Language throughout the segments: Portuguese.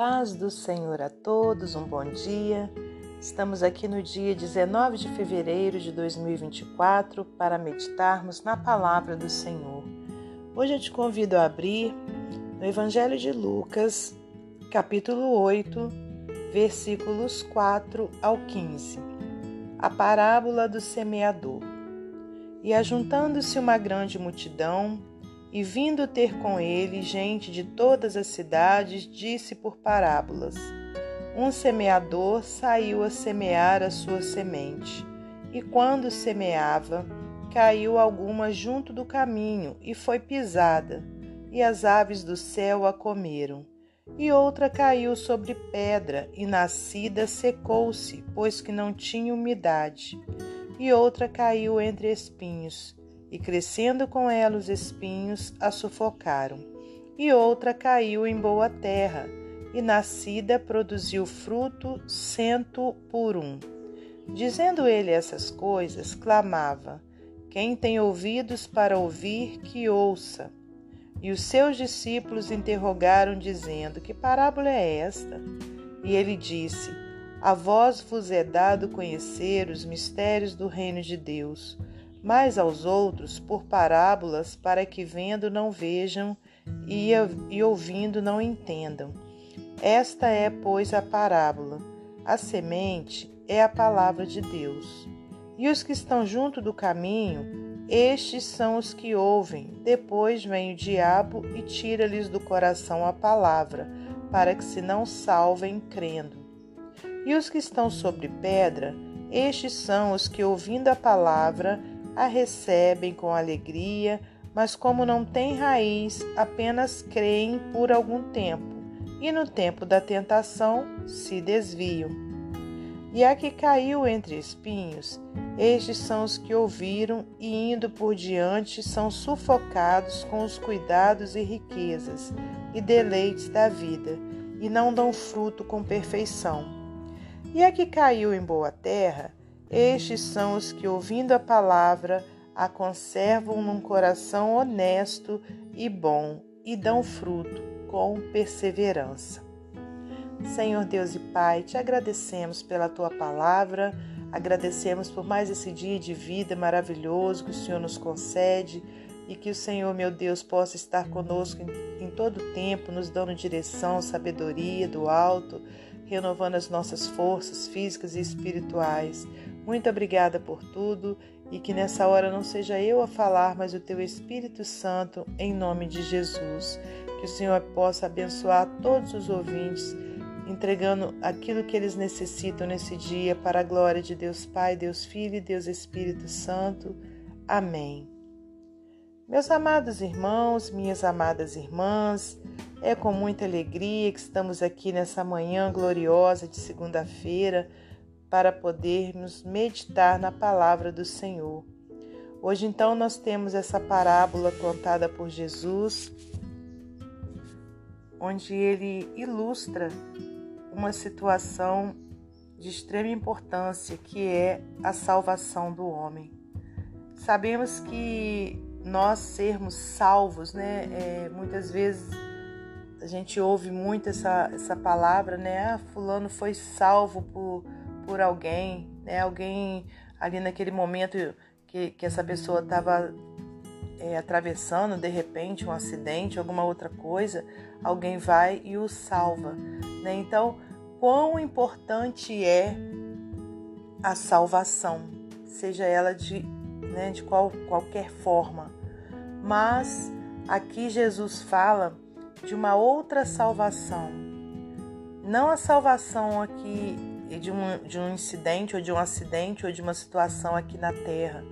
paz do Senhor a todos, um bom dia. Estamos aqui no dia 19 de fevereiro de 2024 para meditarmos na palavra do Senhor. Hoje eu te convido a abrir no Evangelho de Lucas, capítulo 8, versículos 4 ao 15. A parábola do semeador. E ajuntando-se uma grande multidão, e vindo ter com ele gente de todas as cidades, disse por parábolas: Um semeador saiu a semear a sua semente, e quando semeava, caiu alguma junto do caminho e foi pisada, e as aves do céu a comeram. E outra caiu sobre pedra, e nascida secou-se, pois que não tinha umidade. E outra caiu entre espinhos e crescendo com ela os espinhos, a sufocaram. E outra caiu em boa terra, e nascida produziu fruto cento por um. Dizendo ele essas coisas, clamava: Quem tem ouvidos para ouvir, que ouça. E os seus discípulos interrogaram, dizendo: Que parábola é esta? E ele disse: A vós vos é dado conhecer os mistérios do reino de Deus mas aos outros por parábolas, para que vendo não vejam e, e ouvindo não entendam. Esta é, pois, a parábola. A semente é a palavra de Deus. E os que estão junto do caminho, estes são os que ouvem. Depois vem o diabo e tira-lhes do coração a palavra, para que se não salvem crendo. E os que estão sobre pedra, estes são os que, ouvindo a palavra, a recebem com alegria, mas como não têm raiz, apenas creem por algum tempo, e no tempo da tentação se desviam. E a que caiu entre espinhos, estes são os que ouviram e, indo por diante, são sufocados com os cuidados e riquezas e deleites da vida, e não dão fruto com perfeição. E a que caiu em boa terra, estes são os que, ouvindo a palavra, a conservam num coração honesto e bom e dão fruto com perseverança. Senhor Deus e Pai, te agradecemos pela tua palavra, agradecemos por mais esse dia de vida maravilhoso que o Senhor nos concede e que o Senhor, meu Deus, possa estar conosco em, em todo o tempo, nos dando direção, sabedoria do alto, renovando as nossas forças físicas e espirituais. Muito obrigada por tudo e que nessa hora não seja eu a falar, mas o teu Espírito Santo, em nome de Jesus. Que o Senhor possa abençoar todos os ouvintes, entregando aquilo que eles necessitam nesse dia para a glória de Deus Pai, Deus Filho e Deus Espírito Santo. Amém. Meus amados irmãos, minhas amadas irmãs, é com muita alegria que estamos aqui nessa manhã gloriosa de segunda-feira para podermos meditar na palavra do Senhor. Hoje, então, nós temos essa parábola contada por Jesus, onde ele ilustra uma situação de extrema importância que é a salvação do homem. Sabemos que nós sermos salvos, né? É, muitas vezes a gente ouve muito essa, essa palavra, né? Ah, fulano foi salvo por por alguém, né? Alguém ali naquele momento que, que essa pessoa estava é, atravessando de repente um acidente, alguma outra coisa, alguém vai e o salva, né? Então, quão importante é a salvação, seja ela de, né, de qual, qualquer forma. Mas aqui Jesus fala de uma outra salvação. Não a salvação aqui de um, de um incidente ou de um acidente ou de uma situação aqui na terra,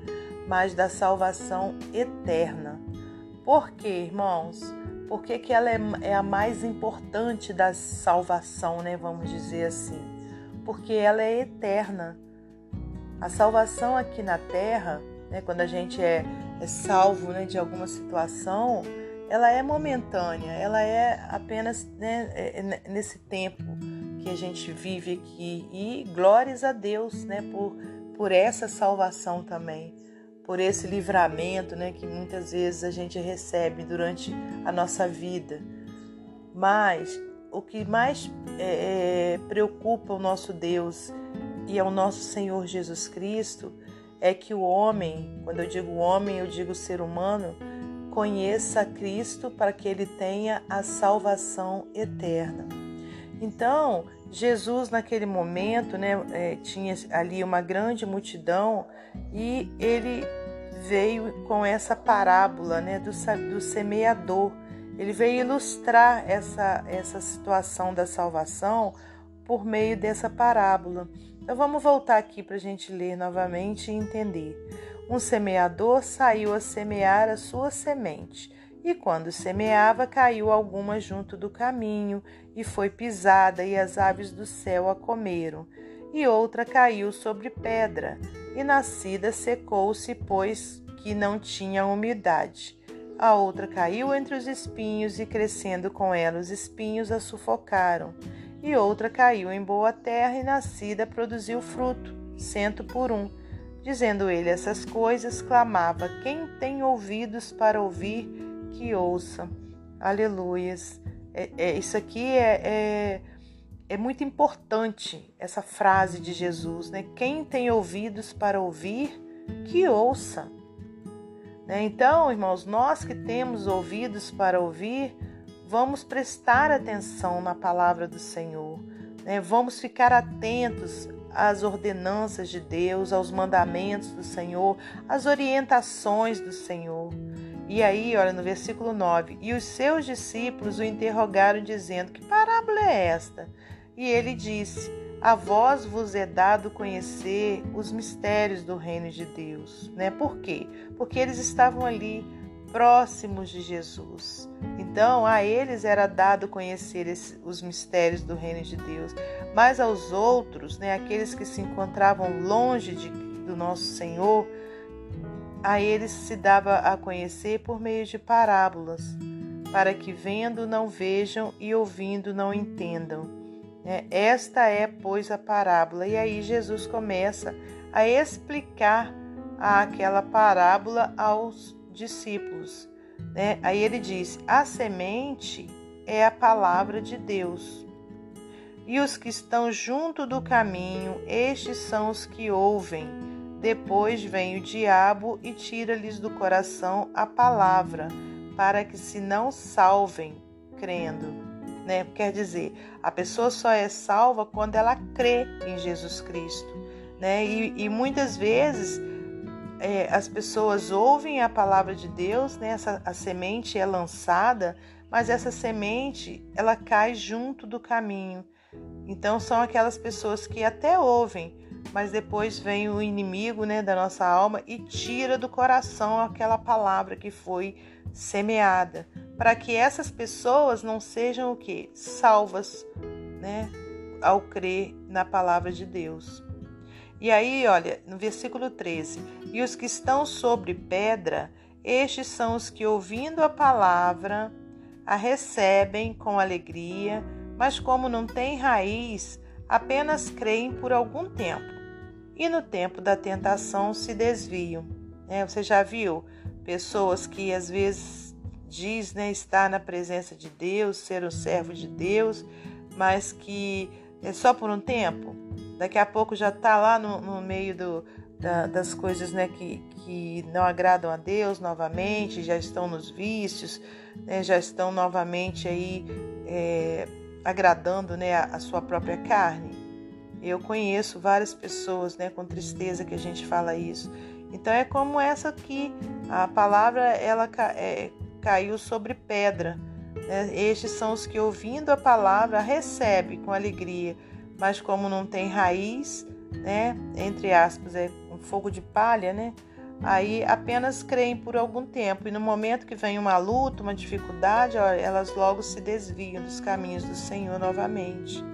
mas da salvação eterna. Por quê, irmãos? Porque que ela é, é a mais importante da salvação, né? Vamos dizer assim. Porque ela é eterna. A salvação aqui na terra, né, quando a gente é, é salvo né, de alguma situação, ela é momentânea, ela é apenas né, é, é, nesse tempo que a gente vive aqui e glórias a Deus, né, por, por essa salvação também, por esse livramento, né, que muitas vezes a gente recebe durante a nossa vida. Mas o que mais é, é preocupa o nosso Deus e ao nosso Senhor Jesus Cristo é que o homem, quando eu digo homem, eu digo ser humano, conheça Cristo para que ele tenha a salvação eterna. Então, Jesus, naquele momento, né, é, tinha ali uma grande multidão e ele veio com essa parábola né, do, do semeador. Ele veio ilustrar essa, essa situação da salvação por meio dessa parábola. Então vamos voltar aqui para a gente ler novamente e entender. Um semeador saiu a semear a sua semente, e quando semeava, caiu alguma junto do caminho, e foi pisada, e as aves do céu a comeram. E outra caiu sobre pedra, e nascida secou-se, pois que não tinha umidade. A outra caiu entre os espinhos, e crescendo com ela os espinhos a sufocaram. E outra caiu em boa terra, e nascida produziu fruto, cento por um. Dizendo ele essas coisas, clamava: Quem tem ouvidos para ouvir, que ouça. Aleluias. É, é, isso aqui é, é, é muito importante, essa frase de Jesus, né? Quem tem ouvidos para ouvir, que ouça. Né? Então, irmãos, nós que temos ouvidos para ouvir, vamos prestar atenção na palavra do Senhor, né? vamos ficar atentos às ordenanças de Deus, aos mandamentos do Senhor, às orientações do Senhor. E aí, olha no versículo 9: E os seus discípulos o interrogaram, dizendo: Que parábola é esta? E ele disse: a vós vos é dado conhecer os mistérios do reino de Deus. Né? Por quê? Porque eles estavam ali próximos de Jesus. Então, a eles era dado conhecer esse, os mistérios do reino de Deus. Mas aos outros, né, aqueles que se encontravam longe de, do nosso Senhor, a eles se dava a conhecer por meio de parábolas, para que vendo não vejam e ouvindo não entendam. É, esta é, pois, a parábola. E aí Jesus começa a explicar aquela parábola aos discípulos. Né? Aí ele diz: a semente é a palavra de Deus. E os que estão junto do caminho, estes são os que ouvem. Depois vem o diabo e tira-lhes do coração a palavra, para que se não salvem, crendo né? Quer dizer, a pessoa só é salva quando ela crê em Jesus Cristo, né? E, e muitas vezes é, as pessoas ouvem a palavra de Deus, né? Essa, a semente é lançada, mas essa semente ela cai junto do caminho. Então são aquelas pessoas que até ouvem, mas depois vem o inimigo, né, da nossa alma e tira do coração aquela palavra que foi semeada, para que essas pessoas não sejam o que salvas, né, ao crer na palavra de Deus. E aí, olha, no versículo 13: E os que estão sobre pedra, estes são os que, ouvindo a palavra, a recebem com alegria, mas como não têm raiz, apenas creem por algum tempo. E no tempo da tentação se desviam. É, você já viu pessoas que às vezes diz né, estar na presença de Deus, ser um servo de Deus, mas que é só por um tempo. Daqui a pouco já está lá no, no meio do, da, das coisas né, que, que não agradam a Deus novamente, já estão nos vícios, né, já estão novamente aí é, agradando né, a, a, sua própria carne. Eu conheço várias pessoas né, com tristeza que a gente fala isso. Então é como essa aqui, a palavra ela é, caiu sobre pedra. Né? Estes são os que, ouvindo a palavra, recebem com alegria, mas como não tem raiz, né? entre aspas, é um fogo de palha, né? aí apenas creem por algum tempo, e no momento que vem uma luta, uma dificuldade, ó, elas logo se desviam dos caminhos do Senhor novamente.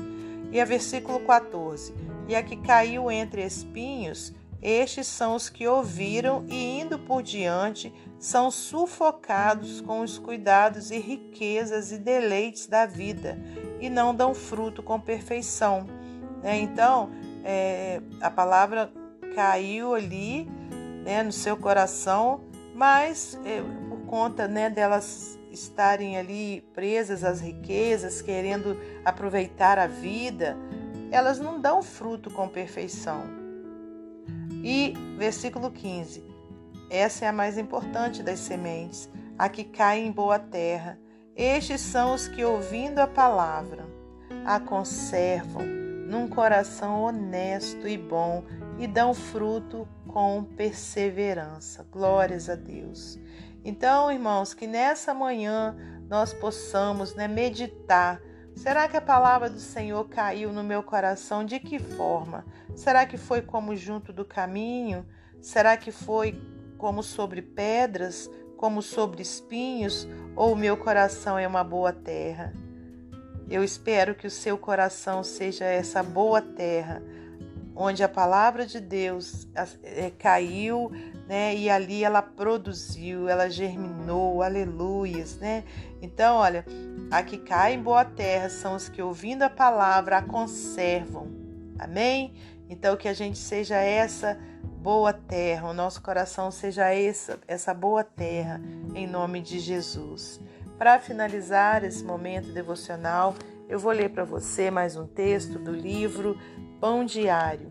E a versículo 14: E a que caiu entre espinhos, estes são os que ouviram e, indo por diante, são sufocados com os cuidados e riquezas e deleites da vida e não dão fruto com perfeição. Né? Então, é, a palavra caiu ali né, no seu coração, mas é, por conta né, delas estarem ali presas às riquezas, querendo aproveitar a vida, elas não dão fruto com perfeição. E versículo 15: essa é a mais importante das sementes, a que cai em boa terra. Estes são os que, ouvindo a palavra, a conservam num coração honesto e bom e dão fruto com perseverança. Glórias a Deus. Então, irmãos, que nessa manhã nós possamos né, meditar. Será que a palavra do Senhor caiu no meu coração? De que forma? Será que foi como junto do caminho? Será que foi como sobre pedras, como sobre espinhos, ou o meu coração é uma boa terra? Eu espero que o seu coração seja essa boa terra, onde a palavra de Deus é, caiu, né? E ali ela produziu, ela germinou, aleluias, né? Então, olha, a que cai em boa terra são os que ouvindo a palavra a conservam. Amém? Então que a gente seja essa boa terra, o nosso coração seja essa, essa boa terra, em nome de Jesus. Para finalizar esse momento devocional, eu vou ler para você mais um texto do livro Pão Diário.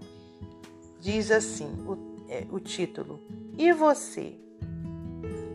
Diz assim o, é, o título: E você?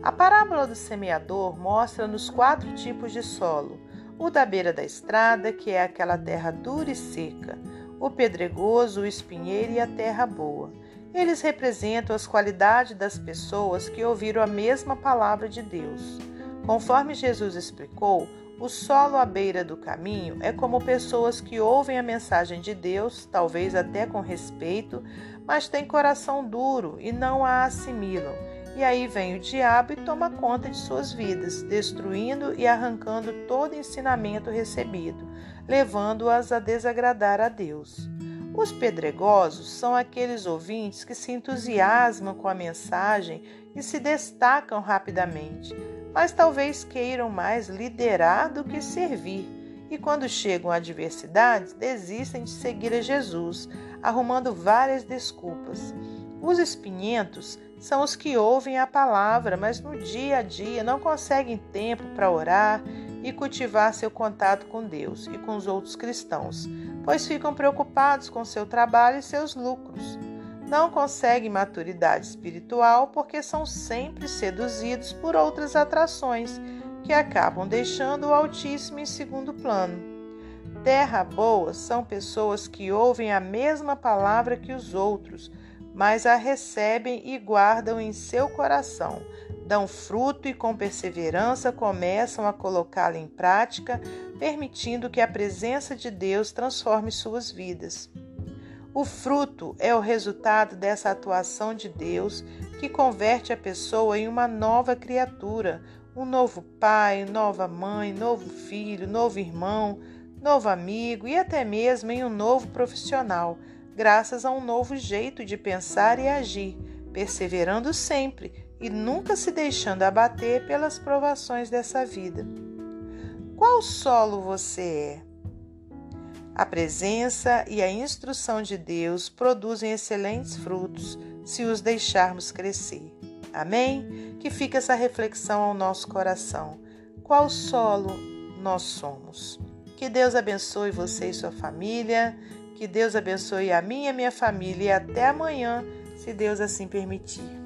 A parábola do semeador mostra-nos quatro tipos de solo: o da beira da estrada, que é aquela terra dura e seca, o pedregoso, o espinheiro e a terra boa. Eles representam as qualidades das pessoas que ouviram a mesma palavra de Deus. Conforme Jesus explicou, o solo à beira do caminho é como pessoas que ouvem a mensagem de Deus, talvez até com respeito, mas têm coração duro e não a assimilam. E aí vem o diabo e toma conta de suas vidas, destruindo e arrancando todo ensinamento recebido, levando-as a desagradar a Deus. Os pedregosos são aqueles ouvintes que se entusiasmam com a mensagem e se destacam rapidamente, mas talvez queiram mais liderar do que servir. E quando chegam adversidades, desistem de seguir a Jesus, arrumando várias desculpas. Os espinhentos são os que ouvem a palavra, mas no dia a dia não conseguem tempo para orar e cultivar seu contato com Deus e com os outros cristãos, pois ficam preocupados com seu trabalho e seus lucros. Não conseguem maturidade espiritual porque são sempre seduzidos por outras atrações que acabam deixando o Altíssimo em segundo plano. Terra boa são pessoas que ouvem a mesma palavra que os outros, mas a recebem e guardam em seu coração, dão fruto e com perseverança começam a colocá-la em prática, permitindo que a presença de Deus transforme suas vidas. O fruto é o resultado dessa atuação de Deus que converte a pessoa em uma nova criatura, um novo pai, nova mãe, novo filho, novo irmão, novo amigo e até mesmo em um novo profissional, graças a um novo jeito de pensar e agir, perseverando sempre e nunca se deixando abater pelas provações dessa vida. Qual solo você é? A presença e a instrução de Deus produzem excelentes frutos se os deixarmos crescer. Amém? Que fica essa reflexão ao nosso coração. Qual solo nós somos? Que Deus abençoe você e sua família. Que Deus abençoe a minha e a minha família. E até amanhã, se Deus assim permitir.